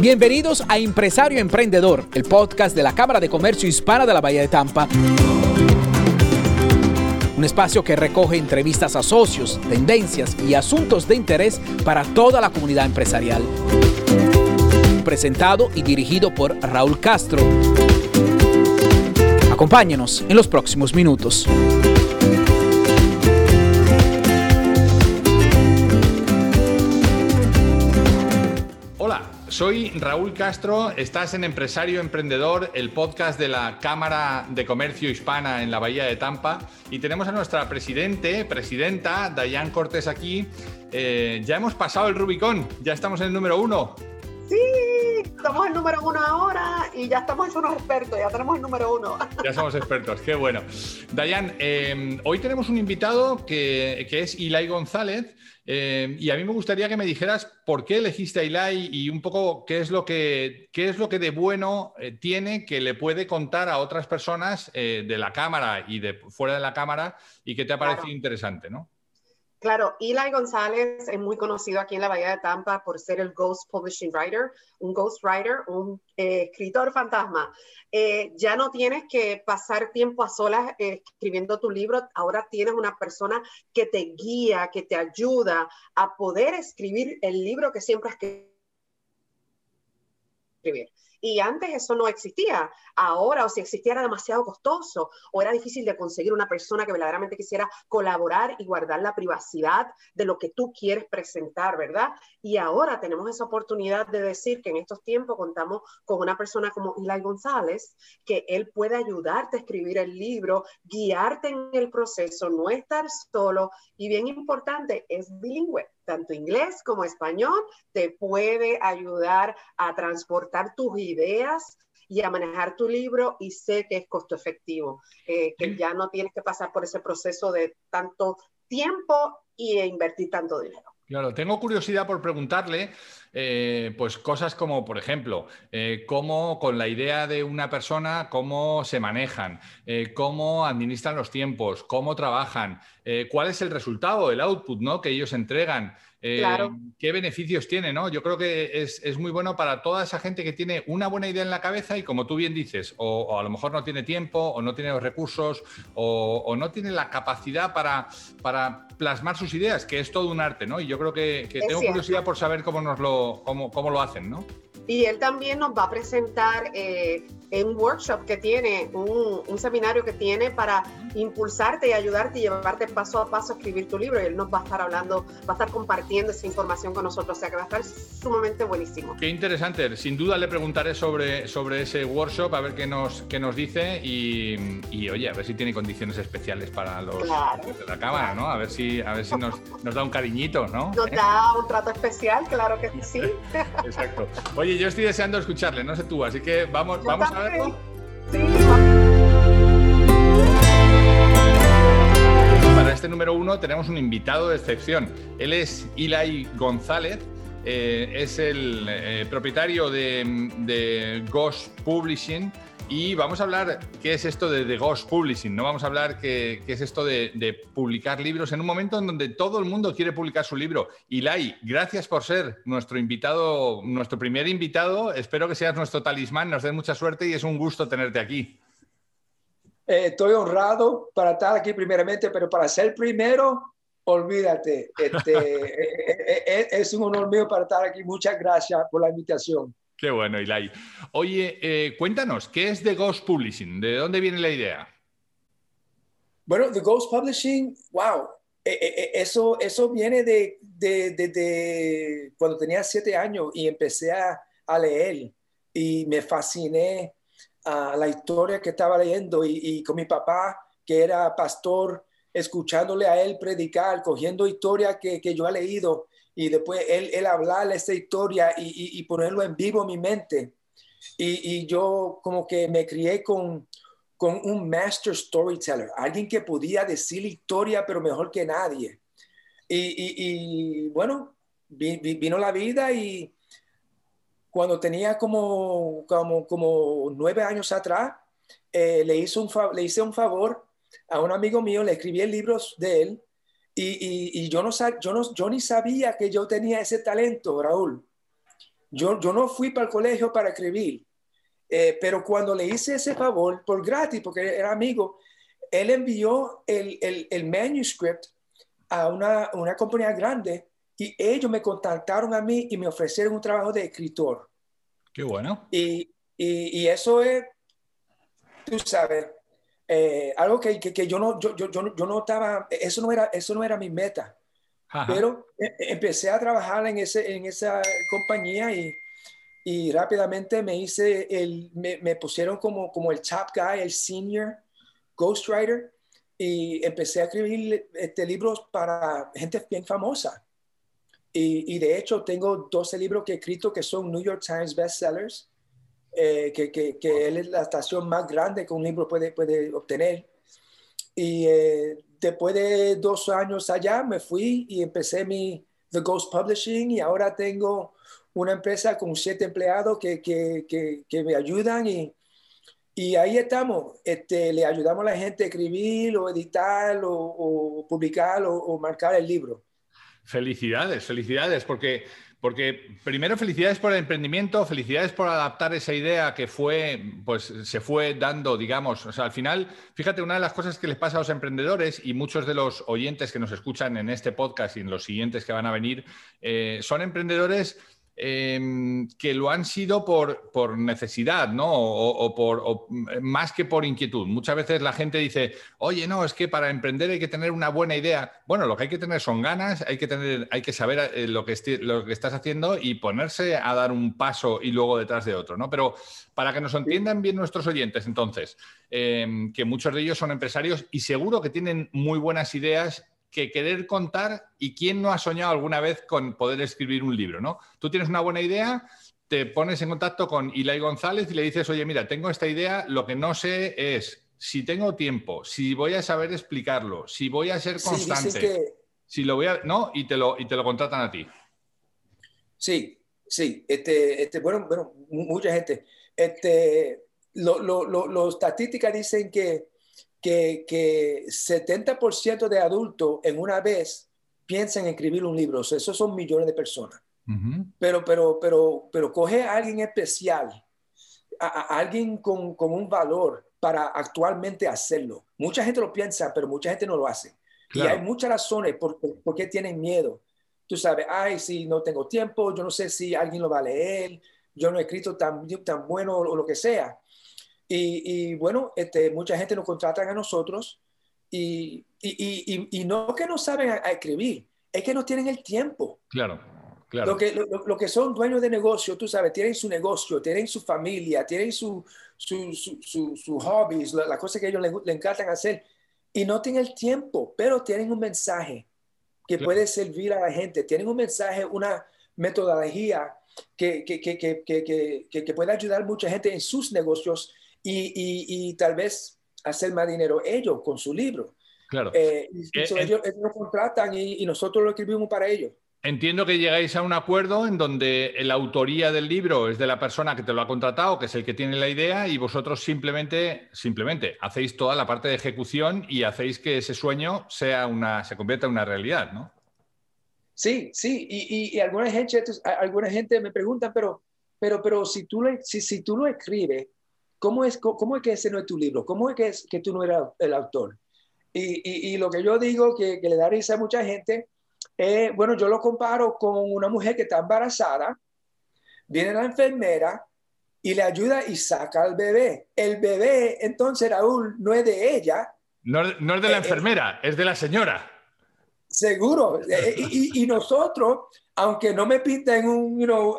Bienvenidos a Empresario Emprendedor, el podcast de la Cámara de Comercio Hispana de la Bahía de Tampa. Un espacio que recoge entrevistas a socios, tendencias y asuntos de interés para toda la comunidad empresarial. Presentado y dirigido por Raúl Castro. Acompáñenos en los próximos minutos. Soy Raúl Castro, estás en Empresario Emprendedor, el podcast de la Cámara de Comercio Hispana en la Bahía de Tampa. Y tenemos a nuestra presidente, presidenta, Dayan Cortés aquí. Eh, ya hemos pasado el Rubicón, ya estamos en el número uno. Sí, estamos en el número uno ahora y ya estamos unos expertos, ya tenemos el número uno. Ya somos expertos, qué bueno. Dayan, eh, hoy tenemos un invitado que, que es Ilai González. Eh, y a mí me gustaría que me dijeras por qué elegiste a Ilai y un poco qué es lo que, qué es lo que de bueno eh, tiene que le puede contar a otras personas eh, de la cámara y de fuera de la cámara y que te ha parecido interesante, ¿no? Claro, Eli González es muy conocido aquí en la Bahía de Tampa por ser el Ghost Publishing Writer, un Ghost Writer, un eh, escritor fantasma. Eh, ya no tienes que pasar tiempo a solas eh, escribiendo tu libro, ahora tienes una persona que te guía, que te ayuda a poder escribir el libro que siempre has querido Y antes eso no existía. Ahora, o si existía, era demasiado costoso o era difícil de conseguir una persona que verdaderamente quisiera colaborar y guardar la privacidad de lo que tú quieres presentar, ¿verdad? Y ahora tenemos esa oportunidad de decir que en estos tiempos contamos con una persona como Eli González, que él puede ayudarte a escribir el libro, guiarte en el proceso, no estar solo y bien importante, es bilingüe tanto inglés como español, te puede ayudar a transportar tus ideas y a manejar tu libro y sé que es costo efectivo, eh, que ya no tienes que pasar por ese proceso de tanto tiempo y invertir tanto dinero. Claro, tengo curiosidad por preguntarle, eh, pues cosas como, por ejemplo, eh, cómo con la idea de una persona, cómo se manejan, eh, cómo administran los tiempos, cómo trabajan, cuál es el resultado, el output ¿no? que ellos entregan. ¿Qué beneficios tiene? ¿no? Yo creo que es, muy bueno para toda esa gente que tiene una buena idea en la cabeza y como tú bien dices, o, a lo mejor no tiene tiempo, o no tiene los recursos, o, no tiene la capacidad para, para plasmar sus ideas, que es todo un arte, ¿no? Y yo creo que, tengo curiosidad por saber cómo, nos lo, cómo, cómo lo hacen, ¿no? Y él también nos va a presentar eh, un workshop que tiene, un, un, seminario que tiene para impulsarte y ayudarte y llevarte paso a paso a escribir tu libro. Y él nos va a estar hablando, va a estar compartiendo esa información con nosotros. O sea que va a estar sumamente buenísimo. Qué interesante. Sin duda le preguntaré sobre, sobre ese workshop, a ver qué nos, qué nos dice y, y oye, a ver si tiene condiciones especiales para los de la cámara, ¿no? A ver si, a ver si nos, nos da un cariñito, ¿no? Nos da un trato especial, claro que sí. Exacto. Oye, yo estoy deseando escucharle, no sé tú, así que vamos, vamos a para este número uno tenemos un invitado de excepción. Él es Eli González, eh, es el eh, propietario de, de Ghost Publishing y vamos a hablar qué es esto de, The Ghost Publishing, no vamos a hablar qué, es esto de, publicar libros en un momento en donde todo el mundo quiere publicar su libro. Ilai, gracias por ser nuestro invitado, nuestro primer invitado. Espero que seas nuestro talismán, nos des mucha suerte y es un gusto tenerte aquí. Eh, estoy honrado para estar aquí primeramente, pero para ser primero, olvídate. Este, eh, eh, es un honor mío para estar aquí. Muchas gracias por la invitación. Qué bueno, Ilai. Oye, eh, cuéntanos, ¿qué es The Ghost Publishing? ¿De dónde viene la idea? Bueno, The Ghost Publishing, wow, eh, eh, eso, eso viene de, de, cuando tenía siete años y empecé a, leer y me fasciné a la historia que estaba leyendo y, con mi papá, que era pastor, escuchándole a él predicar, cogiendo historias que, que yo he leído y después él, él hablarle esta historia y, y, ponerlo en vivo en mi mente. Y, y, yo como que me crié con, con un master storyteller, alguien que podía decir historia, pero mejor que nadie. Y, bueno, vino la vida y cuando tenía como, como, como nueve años atrás, eh, le, hizo un le hice un favor a un amigo mío, le escribí libros de él Y, yo, no, yo, no, yo ni sabía que yo tenía ese talento, Raúl. Yo, yo no fui para el colegio para escribir, eh, pero cuando le hice ese favor, por gratis, porque era amigo, él envió el, el, el manuscript a una, una compañía grande y ellos me contactaron a mí y me ofrecieron un trabajo de escritor. Qué bueno. Y, y, y eso es, tú sabes, eh, algo que, que, que, yo, no, yo, yo, yo, no estaba, eso no era, eso no era mi meta. Pero e, e, empecé a trabajar en, ese, en esa compañía y, y rápidamente me hice, el, me, me, pusieron como, como el top guy, el senior ghostwriter y empecé a escribir este, libros para gente bien famosa. Y, y, de hecho tengo 12 libros que he escrito que son New York Times bestsellers, eh, que, que, que, es la estación más grande que un libro puede, puede obtener. Y eh, después de dos años allá me fui y empecé mi The Ghost Publishing y ahora tengo una empresa con siete empleados que, que, me ayudan y, y ahí estamos, este, le ayudamos a la gente a escribir o editar o, publicar o, marcar el libro. Felicidades, felicidades, porque, porque primero felicidades por el emprendimiento, felicidades por adaptar esa idea que fue, pues se fue dando, digamos, o sea, al final, fíjate, una de las cosas que les pasa a los emprendedores y muchos de los oyentes que nos escuchan en este podcast y en los siguientes que van a venir, eh, son emprendedores Em, que lo han sido por, por necesidad, ¿no? O, por, más que por inquietud. Muchas veces la gente dice, oye, no, es que para emprender hay que tener una buena idea. Bueno, lo que hay que tener son ganas, hay que, tener, hay que saber eh, lo, que lo que estás haciendo y ponerse a dar un paso y luego detrás de otro, ¿no? Pero para que nos entiendan bien nuestros oyentes, entonces, em, que muchos de ellos son empresarios y seguro que tienen muy buenas ideas que querer contar y quién no ha soñado alguna vez con poder escribir un libro, ¿no? Tú tienes una buena idea, te pones en contacto con Ilai González y le dices, oye, mira, tengo esta idea, lo que no sé es si tengo tiempo, si voy a saber explicarlo, si voy a ser constante, si lo voy a... ¿No? Y te lo, y te lo contratan a ti. Sí, sí. Este, este, bueno, bueno, mucha gente. Este, lo, estadísticas dicen que que, que 70% de adultos en una vez piensan en escribir un libro. O sea, esos son millones de personas. pero, pero, pero, pero coge a alguien especial, a, alguien con, con, un valor para actualmente hacerlo. Mucha gente lo piensa, pero mucha gente no lo hace. Y hay muchas razones por, por, qué tienen miedo. Tú sabes, ay, si no tengo tiempo, yo no sé si alguien lo va a leer, yo no he escrito tan, tan bueno o lo que sea. Y, bueno, este, mucha gente nos contrata a nosotros y, y, y, no que no saben a, escribir, es que no tienen el tiempo. Claro, claro. Lo que, lo, que son dueños de negocio, tú sabes, tienen su negocio, tienen su familia, tienen sus su, su, su, hobbies, las la cosas que ellos les, les, encantan hacer y no tienen el tiempo, pero tienen un mensaje que puede servir a la gente, tienen un mensaje, una metodología que, que, que, que, que puede ayudar a mucha gente en sus negocios y, tal vez hacer más dinero ellos con su libro. Claro. Eh, eh, ellos, nos contratan y, nosotros lo escribimos para ellos. Entiendo que llegáis a un acuerdo en donde la autoría del libro es de la persona que te lo ha contratado, que es el que tiene la idea, y vosotros simplemente, simplemente hacéis toda la parte de ejecución y hacéis que ese sueño sea una, se convierta en una realidad, ¿no? Sí, sí, y, alguna, gente, alguna gente me pregunta, pero, pero, pero si, tú lo, si, si tú lo escribes, ¿Cómo es, cómo es que ese no es tu libro? ¿Cómo es que, es que tú no eres el autor? Y, y, lo que yo digo que, que, le da risa a mucha gente, es, bueno, yo lo comparo con una mujer que está embarazada, viene la enfermera y le ayuda y saca al bebé. El bebé, entonces, Raúl, no es de ella. No, no es de la eh, eh, enfermera, es de la señora. Seguro. Eh, y, y, nosotros, aunque no me pinten un, you know,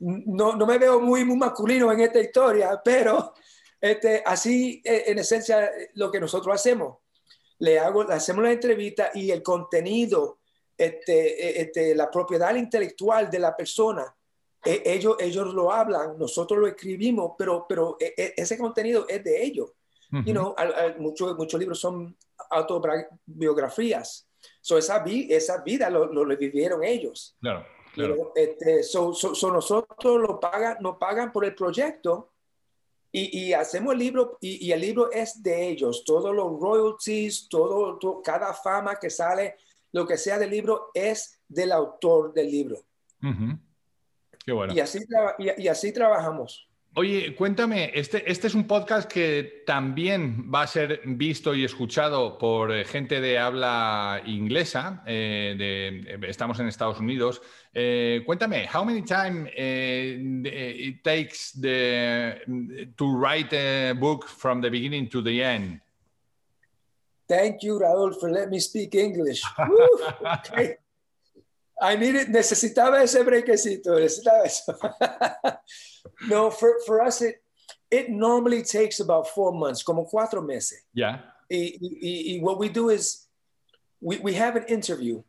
no, no me veo muy, muy masculino en esta historia, pero este, así eh, en esencia lo que nosotros hacemos. Le, hago, le hacemos la entrevista y el contenido, este, e, este, la propiedad intelectual de la persona, e, ellos, ellos lo hablan, nosotros lo escribimos, pero, pero e, ese contenido es de ellos. muchos, muchos libros son autobiografías. So esa, esa vida lo, lo, lo vivieron ellos. Claro. Este, nosotros lo pagan, nos pagan por el proyecto y, hacemos el libro y, el libro es de ellos. Todos los royalties, todo, cada fama que sale lo que sea del libro es del autor del libro. Qué bueno. Y así, y así trabajamos. Oye, cuéntame, este, este es un podcast que también va a ser visto y escuchado por eh, gente de habla inglesa, eh, de, eh, estamos en Estados Unidos. cuéntame, how many time it takes the, to write a book from the beginning to the end? Thank you, Raúl, for letting me speak English. okay. I needed, necesitaba ese brequecito, necesitaba eso. no, for, for us, it, it normally takes about four months, como cuatro meses. Yeah. Y, y, y what we do is, we, we have an interview.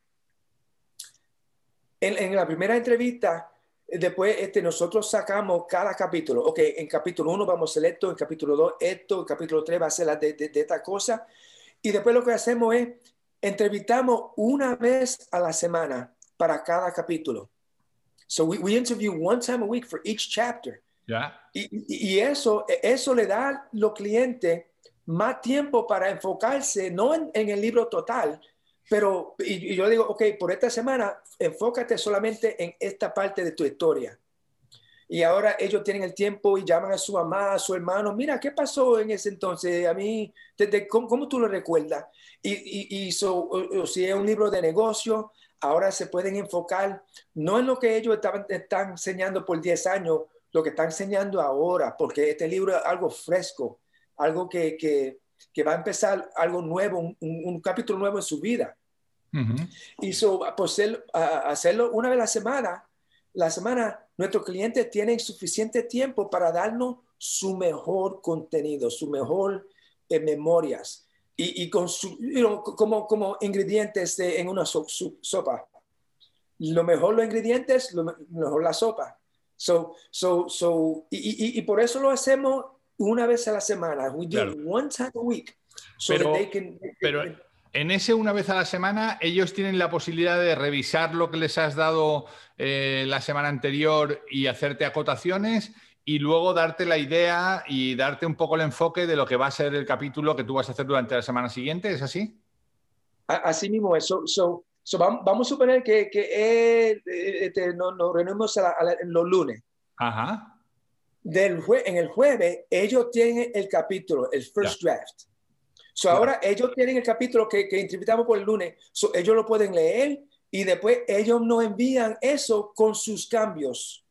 En, en la primera entrevista, después este, nosotros sacamos cada capítulo. Ok, en capítulo 1 vamos a hacer esto, en capítulo 2 esto, en capítulo 3 va a ser la de, de, de esta cosa. Y después lo que hacemos es, entrevistamos una vez a la semana para cada capítulo. So we, we interview one time a week for each chapter. Yeah. Y, y, eso, eso le da a los clientes más tiempo para enfocarse, no en, en el libro total, pero y, y, yo digo, ok, por esta semana enfócate solamente en esta parte de tu historia. Y ahora ellos tienen el tiempo y llaman a su mamá, a su hermano, mira, ¿qué pasó en ese entonces? A mí, desde, ¿cómo, cómo tú lo recuerdas? Y, y, y so, o, o si es un libro de negocio, ahora se pueden enfocar no en lo que ellos estaban, están enseñando por 10 años, lo que están enseñando ahora, porque este libro es algo fresco, algo que, que, que va a empezar algo nuevo, un, un, capítulo nuevo en su vida. Uh -huh. Y so, pues, el, uh, hacerlo una vez a la semana, la semana, nuestros clientes tienen suficiente tiempo para darnos su mejor contenido, su mejor eh, memorias y, y con su, you know, como, como ingredientes de, en una so, sopa. Lo mejor los ingredientes, lo mejor la sopa. So, so, so, y, y, y por eso lo hacemos una vez a la semana. We do claro. one time a week. So pero, they can, they pero can... en ese una vez a la semana, ellos tienen la posibilidad de revisar lo que les has dado eh, la semana anterior y hacerte acotaciones y luego darte la idea y darte un poco el enfoque de lo que va a ser el capítulo que tú vas a hacer durante la semana siguiente, ¿es así? Así mismo es. So, so, so vamos, vamos, a suponer que, que eh, este, nos, nos reunimos a la, a la, los lunes. Ajá. Del jue en el jueves, ellos tienen el capítulo, el first yeah. draft. So yeah. ahora ellos tienen el capítulo que, que entrevistamos por el lunes. So ellos lo pueden leer y después ellos nos envían eso con sus cambios.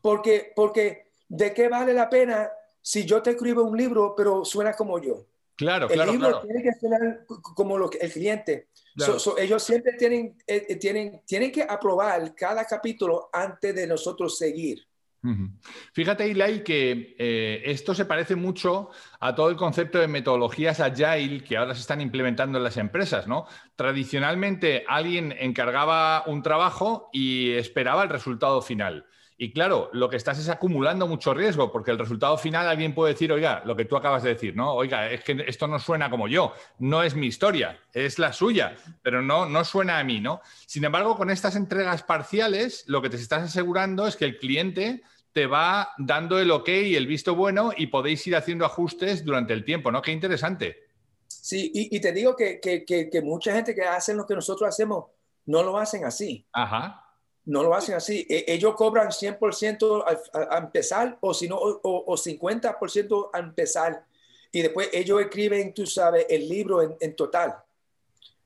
Porque, porque ¿de qué vale la pena si yo te escribo un libro, pero suena como yo? Claro, el claro, libro claro. tiene que sonar como lo que, el cliente. Claro. So, so, ellos siempre tienen, eh, tienen, tienen que aprobar cada capítulo antes de nosotros seguir. Uh -huh. Fíjate, Ilai, que eh, esto se parece mucho a todo el concepto de metodologías agile que ahora se están implementando en las empresas, ¿no? Tradicionalmente alguien encargaba un trabajo y esperaba el resultado final. Y claro, lo que estás es acumulando mucho riesgo, porque el resultado final alguien puede decir, oiga, lo que tú acabas de decir, ¿no? Oiga, es que esto no suena como yo, no es mi historia, es la suya, pero no, no suena a mí, ¿no? Sin embargo, con estas entregas parciales, lo que te estás asegurando es que el cliente te va dando el ok y el visto bueno y podéis ir haciendo ajustes durante el tiempo, ¿no? Qué interesante. Sí, y, y te digo que, que, que, que mucha gente que hacen lo que nosotros hacemos no lo hacen así. Ajá no lo hacen así. Ellos cobran 100% a, a, empezar o, si no, o, o 50% a empezar. Y después ellos escriben, tú sabes, el libro en, en total.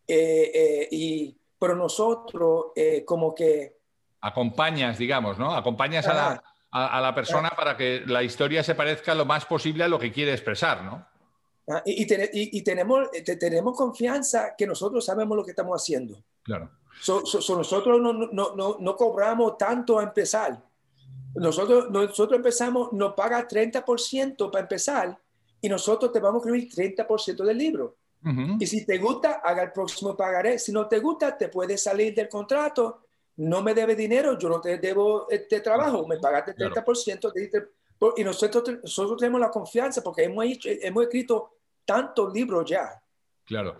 Eh, eh, y, pero nosotros eh, como que... Acompañas, digamos, ¿no? Acompañas a, la, a, a, la, persona para que la historia se parezca lo más posible a lo que quiere expresar, ¿no? Ah, y, y, ten, y, y, tenemos, te, tenemos confianza que nosotros sabemos lo que estamos haciendo. Claro. So, so, so nosotros no, no, no, no, cobramos tanto a empezar. Nosotros, nosotros empezamos, nos paga 30% para empezar y nosotros te vamos a escribir 30% del libro. Uh -huh. Y si te gusta, haga el próximo pagaré. Si no te gusta, te puedes salir del contrato. No me debe dinero, yo no te debo este trabajo, me pagaste 30%. Claro. y nosotros, nosotros tenemos la confianza porque hemos, hecho, hemos escrito tantos libros ya. Claro.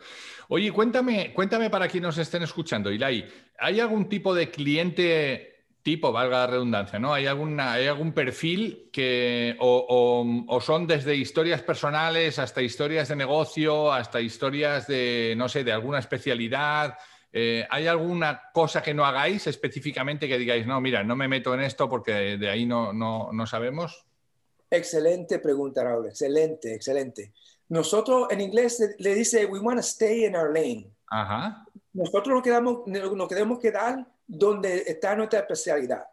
Oye, cuéntame, cuéntame para quienes nos estén escuchando, Ilai, ¿hay algún tipo de cliente tipo, valga la redundancia, ¿no? ¿Hay, alguna, hay algún perfil que o, son desde historias personales hasta historias de negocio, hasta historias de, no sé, de alguna especialidad? Eh, ¿Hay alguna cosa que no hagáis específicamente que digáis, no, mira, no me meto en esto porque de ahí no, no, no sabemos? Excelente pregunta, Raúl. Excelente, excelente. Nosotros en inglés le dice, we want to stay in our lane. Ajá. Nosotros nos, quedamos, nos queremos quedar donde está nuestra especialidad.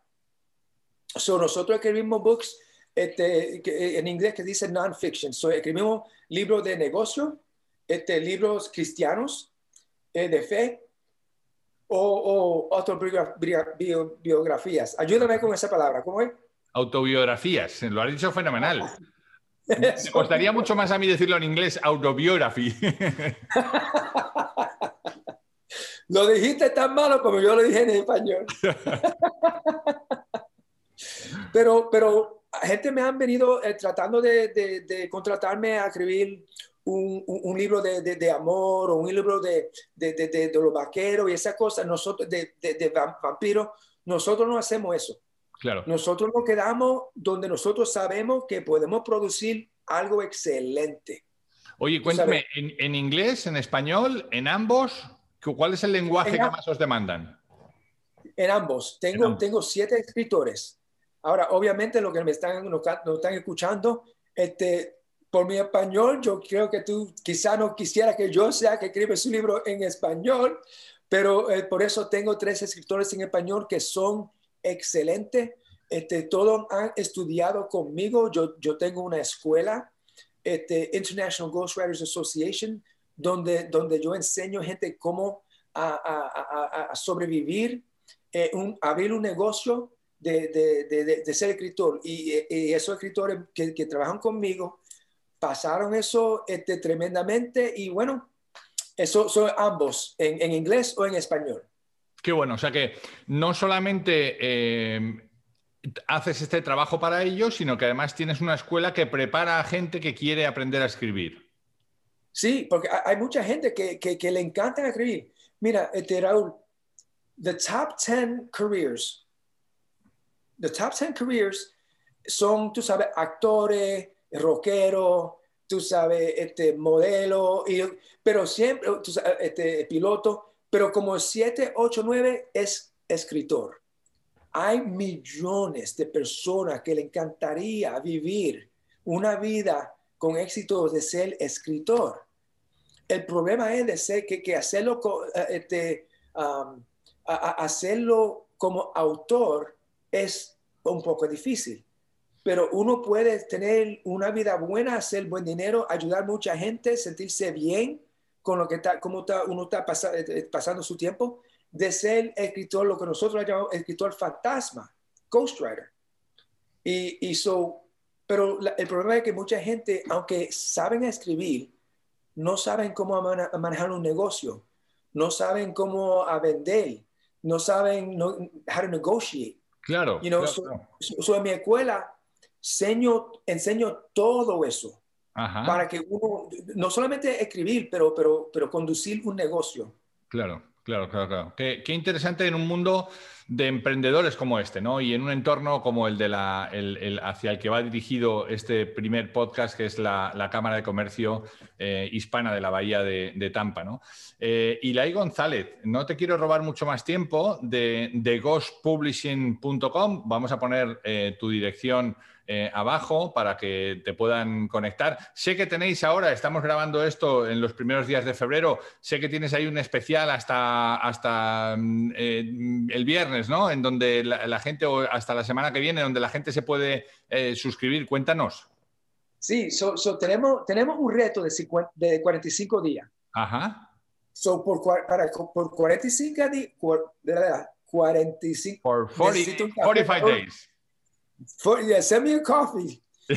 So, nosotros escribimos books este, en inglés que dice non-fiction. So, escribimos libros de negocio, este, libros cristianos, eh, de fe o, o autobiografías. Ayúdame con esa palabra, ¿cómo es? Autobiografías, lo has dicho fenomenal. Me costaría mucho más a mí decirlo en inglés, autobiography. lo dijiste tan malo como yo lo dije en español. pero, pero gente me han venido eh, tratando de, contratarme a escribir un, libro de, amor o un libro de, de, los vaqueros y esas cosas, nosotros, de, vampiros, nosotros no hacemos eso. Claro. Nosotros nos quedamos donde nosotros sabemos que podemos producir algo excelente. Oye, cuéntame, ¿en, inglés, en español, en ambos? ¿Cuál es el lenguaje que más os demandan? En ambos. Tengo, tengo siete escritores. Ahora, obviamente, lo que me están, nos, están escuchando, este, por mi español, yo creo que tú quizá no quisiera que yo sea que escribe su libro en español, pero eh, por eso tengo tres escritores en español que son excelentes. Este, todos han estudiado conmigo. Yo, yo tengo una escuela, este, International Ghostwriters Association, donde, donde yo enseño a gente cómo a, sobrevivir, eh, un, abrir un negocio de, de, de, ser escritor. Y, esos escritores que, que, trabajan conmigo pasaron eso este, tremendamente y bueno, eso son ambos, en, en, inglés o en español. Qué bueno, o sea que no solamente eh, haces este trabajo para ellos, sino que además tienes una escuela que prepara a gente que quiere aprender a escribir. Sí, porque hay mucha gente que, le encanta escribir. Mira, este, Raúl, the top 10 careers, the top 10 careers son, tú sabes, actores, rockeros, tú sabes, este, modelo, pero siempre, tú sabes, este, piloto, pero como 7, 8, 9 es escritor. Hay millones de personas que le encantaría vivir una vida con éxito de ser escritor. El problema es de ser que, hacerlo, eh, este, hacerlo como autor es un poco difícil. Pero uno puede tener una vida buena, hacer buen dinero, ayudar a mucha gente, sentirse bien con lo que está, como está, uno está eh, pasando su tiempo de ser escritor, lo que nosotros llamamos escritor fantasma, ghostwriter. Y, y so, pero el problema es que mucha gente, aunque saben escribir, no saben cómo manejar un negocio, no saben cómo a vender, no saben no, how to negotiate. Claro. You know, So, en mi escuela enseño, enseño todo eso para que uno, no solamente escribir, pero, pero, pero conducir un negocio. Claro. Claro, claro, claro. Qué, interesante en un mundo de emprendedores como este, ¿no? Y en un entorno como el de la, el, hacia el que va dirigido este primer podcast, que es la, Cámara de Comercio eh, Hispana de la Bahía de, Tampa, ¿no? Eh, Ilai González, no te quiero robar mucho más tiempo de, de ghostpublishing.com. Vamos a poner eh, tu dirección eh, abajo para que te puedan conectar. Sé que tenéis ahora, estamos grabando esto en los primeros días de febrero, sé que tienes ahí un especial hasta, hasta mm, el viernes, ¿no? En donde la, gente, o hasta la semana que viene, donde la gente se puede eh, suscribir. Cuéntanos. Sí, tenemos, tenemos un reto de, de 45 días. Ajá. So, por, para, por 45 días, 45, por 45 days. For, yeah, send me a coffee.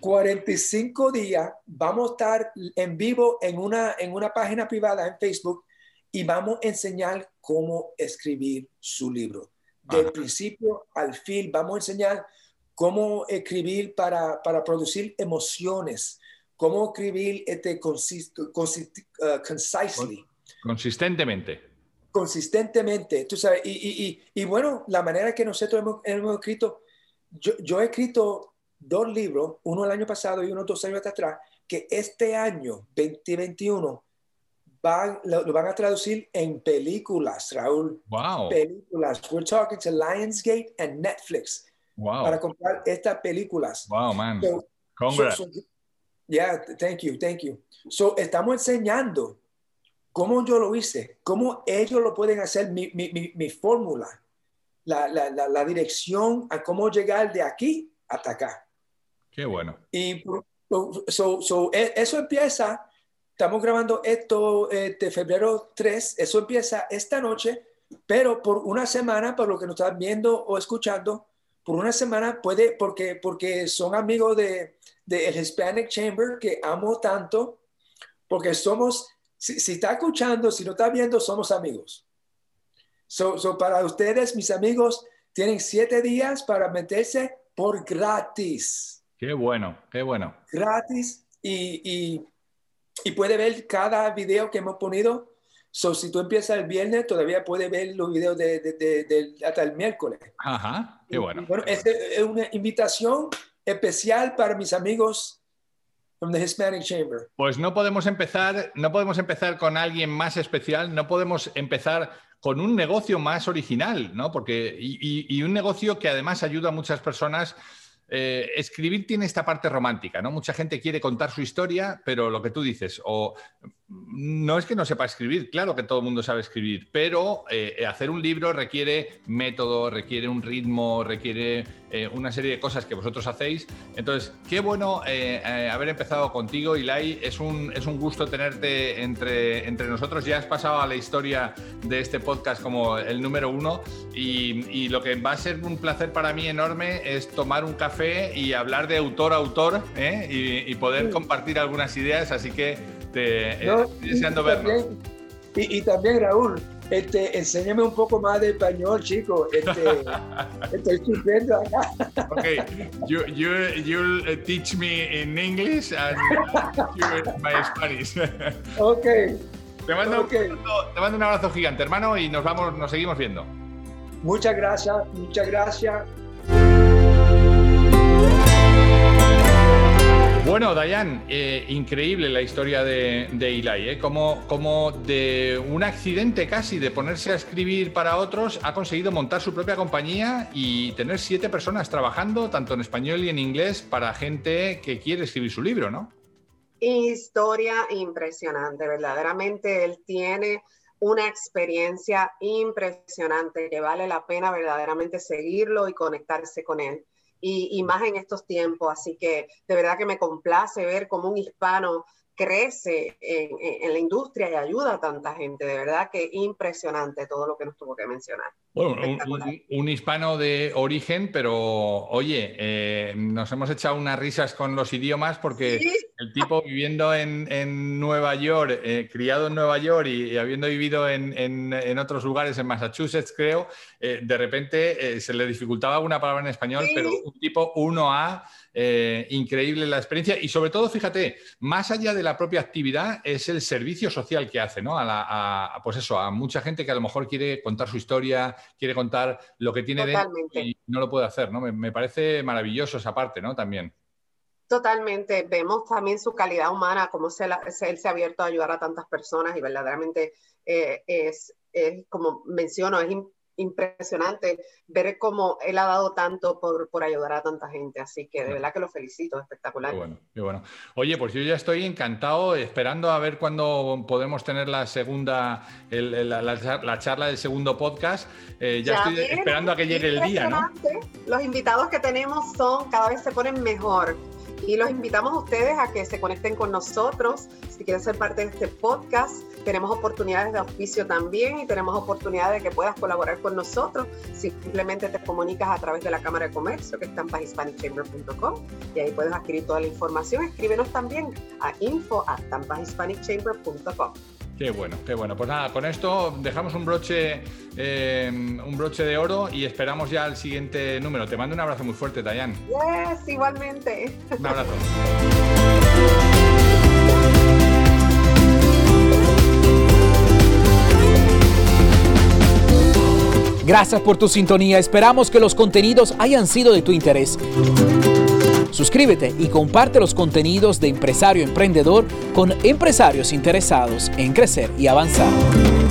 45 días vamos a estar en vivo en una, en una página privada en Facebook y vamos a enseñar cómo escribir su libro. Del principio al fin, vamos a enseñar cómo escribir para, para producir emociones, cómo escribir este consist, consist, uh, concisely. Consistentemente consistentemente, tú sabes, y, y, y, bueno, la manera que nosotros hemos, escrito, yo, yo, he escrito dos libros, uno el año pasado y uno dos años atrás, que este año, 2021, van, lo, lo van a traducir en películas, Raúl. Wow. Películas. We're talking to Lionsgate and Netflix Wow. para comprar estas películas. Wow, man. So- Congrats. so- so- yeah, thank you, thank you. So, estamos enseñando cómo yo lo hice, cómo ellos lo pueden hacer, mi, mi, mi, mi fórmula, la, la, la, la dirección a cómo llegar de aquí hasta acá. Qué bueno. Y so, so, e- eso empieza, estamos grabando esto eh, de febrero 3, eso empieza esta noche, pero por una semana, por lo que nos están viendo o escuchando, por una semana puede, porque, porque son amigos de, de el Hispanic Chamber que amo tanto, porque somos, si, si está escuchando, si no está viendo, somos amigos. So, so para ustedes, mis amigos, tienen siete días para meterse por gratis Qué bueno, qué bueno. gratis y, y, y puede ver cada video que hemos ponido. So, si tú empiezas el viernes, todavía puedes ver los videos de, de- de- de- hasta el miércoles. Ajá, qué bueno. Y Bueno, este es una invitación especial para mis amigos from the Hispanic Chamber. Pues no podemos empezar, no podemos empezar con alguien más especial, no podemos empezar con un negocio más original, ¿no? Porque, y, y- y un negocio que además ayuda a muchas personas. Eh, escribir tiene esta parte romántica, ¿no? Mucha gente quiere contar su historia, pero lo que tú dices, o no es que no sepa escribir, claro que todo el mundo sabe escribir, pero eh, hacer un libro requiere método, requiere un ritmo, requiere eh, una serie de cosas que vosotros hacéis. Entonces, qué bueno eh, haber empezado contigo, Ilai. Es un, es un gusto tenerte entre, entre nosotros. Ya has pasado a la historia de este podcast como el número uno y, y lo que va a ser un placer para mí enorme es tomar un café y hablar de autor a autor y, y poder Sí. compartir algunas ideas. Así que te, ¿no? Deseando y, y, y también, Raúl, este, enséñame un poco más de español, chico. Este, estoy sufriendo acá. Okay, you you you'll uh, teach me in English and you my Spanish. Ok, te, mando, Ok. te mando un abrazo gigante, hermano, y nos vamos, nos seguimos viendo. muchas gracias, muchas gracias. Bueno, Dayan, eh, increíble la historia de, de Eli, ¿eh? Como, como de un accidente casi de ponerse a escribir para otros, ha conseguido montar su propia compañía y tener siete personas trabajando, tanto en español y en inglés, para gente que quiere escribir su libro, ¿no? Historia impresionante, verdaderamente él tiene una experiencia impresionante que vale la pena verdaderamente seguirlo y conectarse con él. Y, y más en estos tiempos, así que de verdad que me complace ver cómo un hispano crece en, la industria y ayuda a tanta gente. De verdad que impresionante todo lo que nos tuvo que mencionar. Bueno, un, hispano de origen, pero oye, eh, nos hemos echado unas risas con los idiomas porque Sí. el tipo viviendo en, en Nueva York, eh, criado en Nueva York y, y habiendo vivido en, en- otros lugares, en Massachusetts, creo, eh, de repente se le dificultaba una palabra en español, Sí. pero un tipo 1A, eh, increíble la experiencia y sobre todo, fíjate, más allá de la propia actividad, es el servicio social que hace, ¿no? A, la- a- a, pues eso, a mucha gente que a lo mejor quiere contar su historia, quiere contar lo que tiene dentro Totalmente. y no lo puede hacer, ¿no? Me, me parece maravilloso esa parte, ¿no? También. Totalmente. Vemos también su calidad humana, cómo se la- se- él se ha abierto a ayudar a tantas personas y verdaderamente eh, es, es, como menciono, es impresionante ver cómo él ha dado tanto por, por ayudar a tanta gente. Así que de verdad que lo felicito, espectacular. Qué bueno, qué bueno. Oye, pues yo ya estoy encantado, esperando a ver cuándo podemos tener la segunda, el- el- la, la- la charla del segundo podcast. Eh, ya, estoy viene, esperando a que llegue el día, ¿no? Los invitados que tenemos son, cada vez se ponen mejor. Y los invitamos a ustedes a que se conecten con nosotros. Si quieren ser parte de este podcast, tenemos oportunidades de auspicio también y tenemos oportunidades de que puedas colaborar con nosotros. Simplemente te comunicas a través de la Cámara de Comercio, que está en tampahispanicchamber.com, y ahí puedes adquirir toda la información. Escríbenos también a info tampahispanicchamber.com. Qué bueno, qué bueno. Pues nada, con esto dejamos un broche, eh, un broche de oro y esperamos ya el siguiente número. Te mando un abrazo muy fuerte, Dayan. Yes, igualmente. Un abrazo. Gracias por tu sintonía. Esperamos que los contenidos hayan sido de tu interés. Suscríbete y comparte los contenidos de Empresario Emprendedor con empresarios interesados en crecer y avanzar.